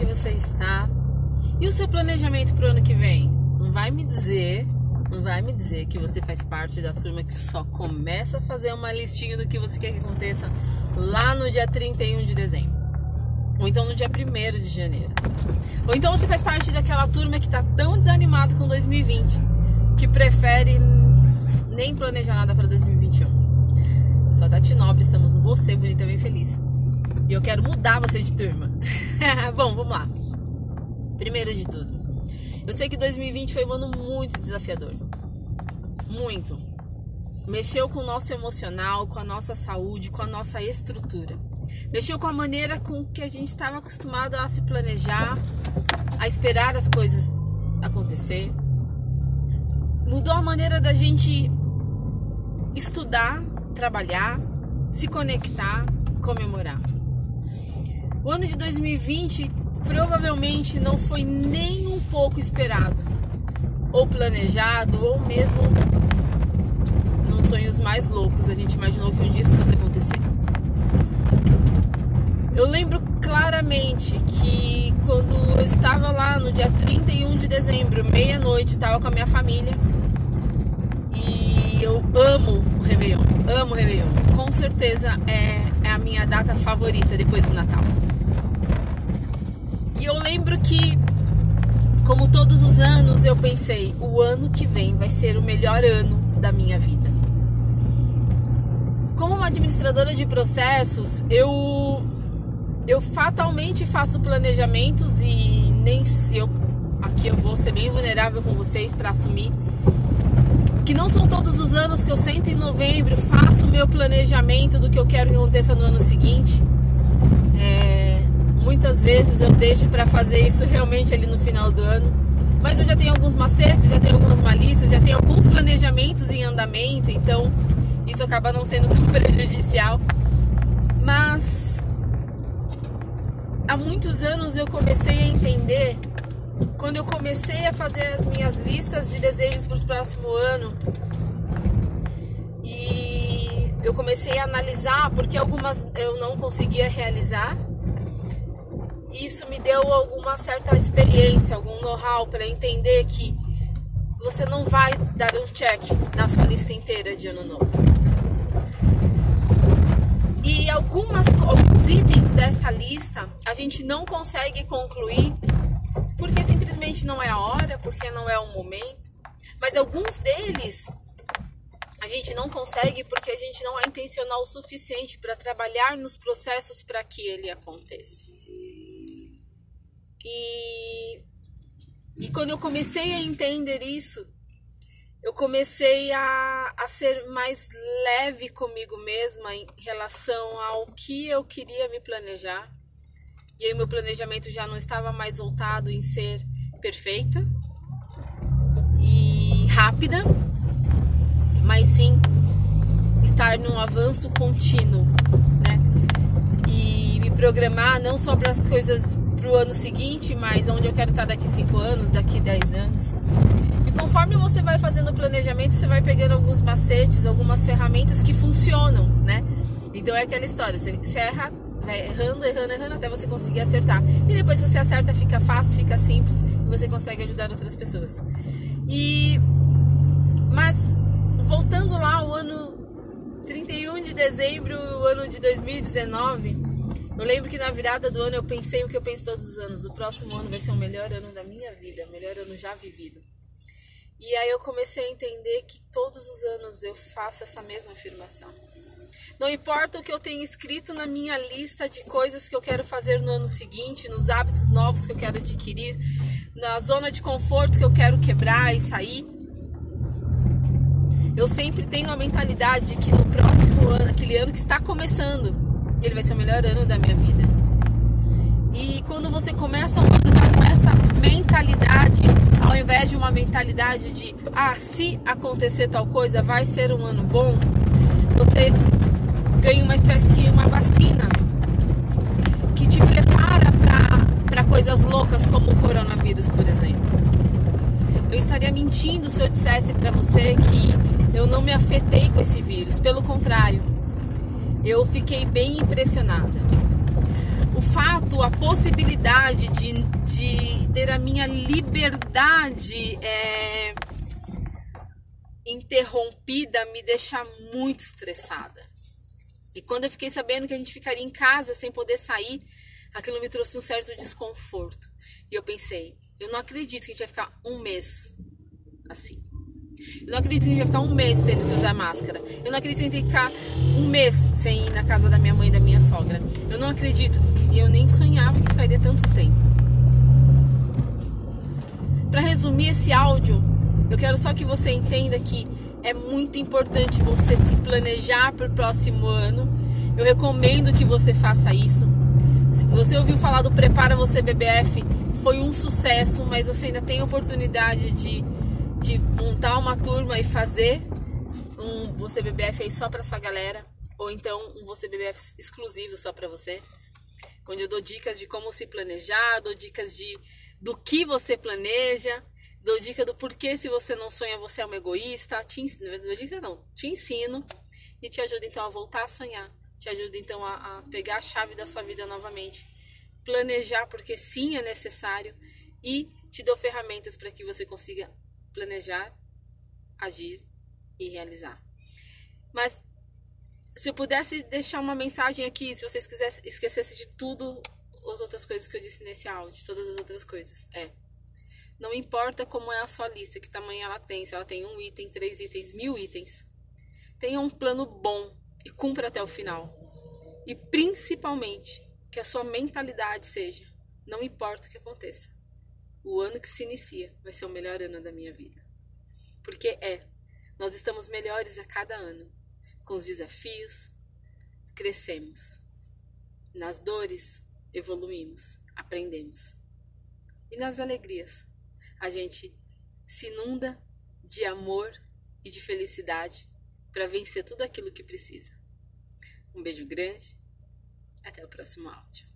que você está? E o seu planejamento para o ano que vem? Não vai me dizer, não vai me dizer que você faz parte da turma que só começa a fazer uma listinha do que você quer que aconteça lá no dia 31 de dezembro. Ou então no dia 1 de janeiro. Ou então você faz parte daquela turma que está tão desanimado com 2020 que prefere nem planejar nada para 2021. Eu sou a Tati Nobre, estamos no Você Bonita Bem Feliz. E eu quero mudar você de turma. Bom, vamos lá. Primeiro de tudo, eu sei que 2020 foi um ano muito desafiador. Muito. Mexeu com o nosso emocional, com a nossa saúde, com a nossa estrutura. Mexeu com a maneira com que a gente estava acostumado a se planejar, a esperar as coisas acontecer. Mudou a maneira da gente estudar, trabalhar, se conectar, comemorar. O ano de 2020 provavelmente não foi nem um pouco esperado, ou planejado, ou mesmo nos sonhos mais loucos. A gente imaginou que um dia isso fosse acontecer. Eu lembro claramente que quando eu estava lá no dia 31 de dezembro, meia-noite, estava com a minha família. E eu amo o Réveillon, amo o Réveillon. Com certeza é, é a minha data favorita depois do Natal. E eu lembro que, como todos os anos, eu pensei: o ano que vem vai ser o melhor ano da minha vida. Como uma administradora de processos, eu eu fatalmente faço planejamentos e nem se eu aqui eu vou ser bem vulnerável com vocês para assumir que não são todos os anos que eu sento em novembro, faço o meu planejamento do que eu quero que aconteça no ano seguinte. É, Muitas vezes eu deixo para fazer isso realmente ali no final do ano. Mas eu já tenho alguns macetes, já tenho algumas malícias, já tenho alguns planejamentos em andamento, então isso acaba não sendo tão prejudicial. Mas há muitos anos eu comecei a entender, quando eu comecei a fazer as minhas listas de desejos para o próximo ano, e eu comecei a analisar porque algumas eu não conseguia realizar isso me deu alguma certa experiência, algum know-how para entender que você não vai dar um check na sua lista inteira de ano novo. E algumas, alguns itens dessa lista a gente não consegue concluir porque simplesmente não é a hora, porque não é o momento. Mas alguns deles a gente não consegue porque a gente não é intencional o suficiente para trabalhar nos processos para que ele aconteça. E, e quando eu comecei a entender isso, eu comecei a, a ser mais leve comigo mesma em relação ao que eu queria me planejar. E aí meu planejamento já não estava mais voltado em ser perfeita e rápida, mas sim estar num avanço contínuo, né? E me programar não só para as coisas para o ano seguinte, mas onde eu quero estar daqui 5 anos, daqui 10 anos. E conforme você vai fazendo o planejamento, você vai pegando alguns macetes, algumas ferramentas que funcionam, né? Então é aquela história, você erra, vai errando, errando, errando até você conseguir acertar. E depois você acerta, fica fácil, fica simples e você consegue ajudar outras pessoas. E mas voltando lá o ano 31 de dezembro, o ano de 2019, eu lembro que na virada do ano eu pensei o que eu penso todos os anos: o próximo ano vai ser o melhor ano da minha vida, o melhor ano já vivido. E aí eu comecei a entender que todos os anos eu faço essa mesma afirmação. Não importa o que eu tenho escrito na minha lista de coisas que eu quero fazer no ano seguinte, nos hábitos novos que eu quero adquirir, na zona de conforto que eu quero quebrar e sair. Eu sempre tenho a mentalidade de que no próximo ano, aquele ano que está começando, ele vai ser o melhor ano da minha vida. E quando você começa um ano com essa mentalidade, ao invés de uma mentalidade de ah, se acontecer tal coisa, vai ser um ano bom, você ganha uma espécie de uma vacina que te prepara para coisas loucas como o coronavírus, por exemplo. Eu estaria mentindo se eu dissesse para você que eu não me afetei com esse vírus. Pelo contrário, eu fiquei bem impressionada. O fato a possibilidade de, de ter a minha liberdade é, interrompida me deixa muito estressada. E quando eu fiquei sabendo que a gente ficaria em casa sem poder sair, aquilo me trouxe um certo desconforto. E eu pensei, eu não acredito que a gente vai ficar um mês assim. Eu não acredito que a gente vai ficar um mês tendo que usar máscara. Eu não acredito que a gente que ficar um mês sem ir na casa da minha mãe e da minha sogra. Eu não acredito. E eu nem sonhava que ficaria tanto tempo. Para resumir esse áudio, eu quero só que você entenda que é muito importante você se planejar para o próximo ano. Eu recomendo que você faça isso. Se você ouviu falar do Prepara Você BBF, foi um sucesso, mas você ainda tem oportunidade de, de montar uma turma e fazer um Você BBF aí só para sua galera, ou então um Você BBF exclusivo só para você, onde eu dou dicas de como se planejar, dou dicas de do que você planeja, dou dica do porquê se você não sonha você é um egoísta, te ensino, dou dica não, te ensino e te ajuda então a voltar a sonhar, te ajuda então a, a pegar a chave da sua vida novamente planejar, porque sim é necessário, e te dou ferramentas para que você consiga planejar, agir e realizar. Mas se eu pudesse deixar uma mensagem aqui, se vocês quisessem esquecesse de tudo as outras coisas que eu disse nesse áudio, todas as outras coisas, é não importa como é a sua lista, que tamanho ela tem, se ela tem um item, três itens, mil itens. Tenha um plano bom e cumpra até o final. E principalmente, que a sua mentalidade seja: não importa o que aconteça, o ano que se inicia vai ser o melhor ano da minha vida. Porque é, nós estamos melhores a cada ano. Com os desafios, crescemos. Nas dores, evoluímos, aprendemos. E nas alegrias, a gente se inunda de amor e de felicidade para vencer tudo aquilo que precisa. Um beijo grande até o próximo áudio.